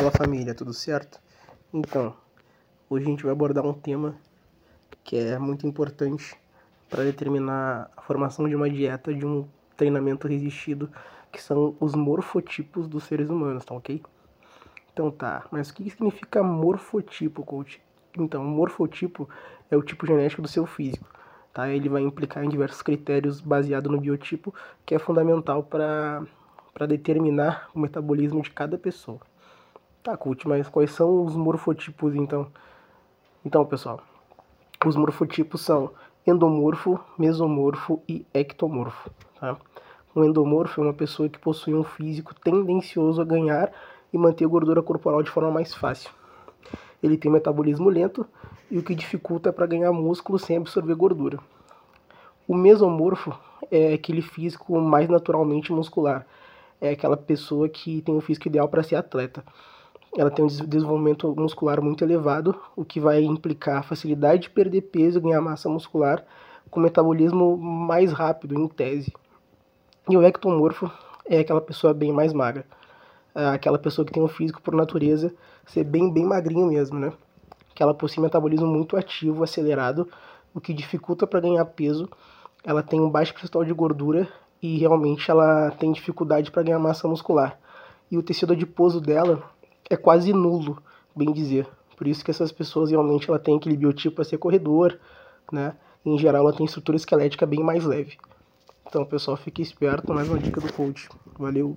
Fala família, tudo certo? Então, hoje a gente vai abordar um tema que é muito importante para determinar a formação de uma dieta de um treinamento resistido, que são os morfotipos dos seres humanos, tá ok? Então tá, mas o que significa morfotipo, coach? Então, morfotipo é o tipo genético do seu físico, tá? Ele vai implicar em diversos critérios baseados no biotipo, que é fundamental para para determinar o metabolismo de cada pessoa. Tá, Cult, mas quais são os morfotipos então? Então, pessoal, os morfotipos são endomorfo, mesomorfo e ectomorfo. Tá? Um endomorfo é uma pessoa que possui um físico tendencioso a ganhar e manter gordura corporal de forma mais fácil. Ele tem um metabolismo lento e o que dificulta para ganhar músculo sem absorver gordura. O mesomorfo é aquele físico mais naturalmente muscular. É aquela pessoa que tem o físico ideal para ser atleta ela tem um desenvolvimento muscular muito elevado, o que vai implicar facilidade de perder peso ganhar massa muscular, com metabolismo mais rápido, em tese. E o ectomorfo é aquela pessoa bem mais magra, é aquela pessoa que tem um físico por natureza ser bem, bem magrinho mesmo, né? Que ela possui metabolismo muito ativo, acelerado, o que dificulta para ganhar peso. Ela tem um baixo percentual de gordura e realmente ela tem dificuldade para ganhar massa muscular. E o tecido adiposo dela é quase nulo, bem dizer. Por isso que essas pessoas realmente ela tem aquele biotipo para ser corredor, né? Em geral ela tem estrutura esquelética bem mais leve. Então, pessoal, fique esperto, mais uma dica do coach. Valeu!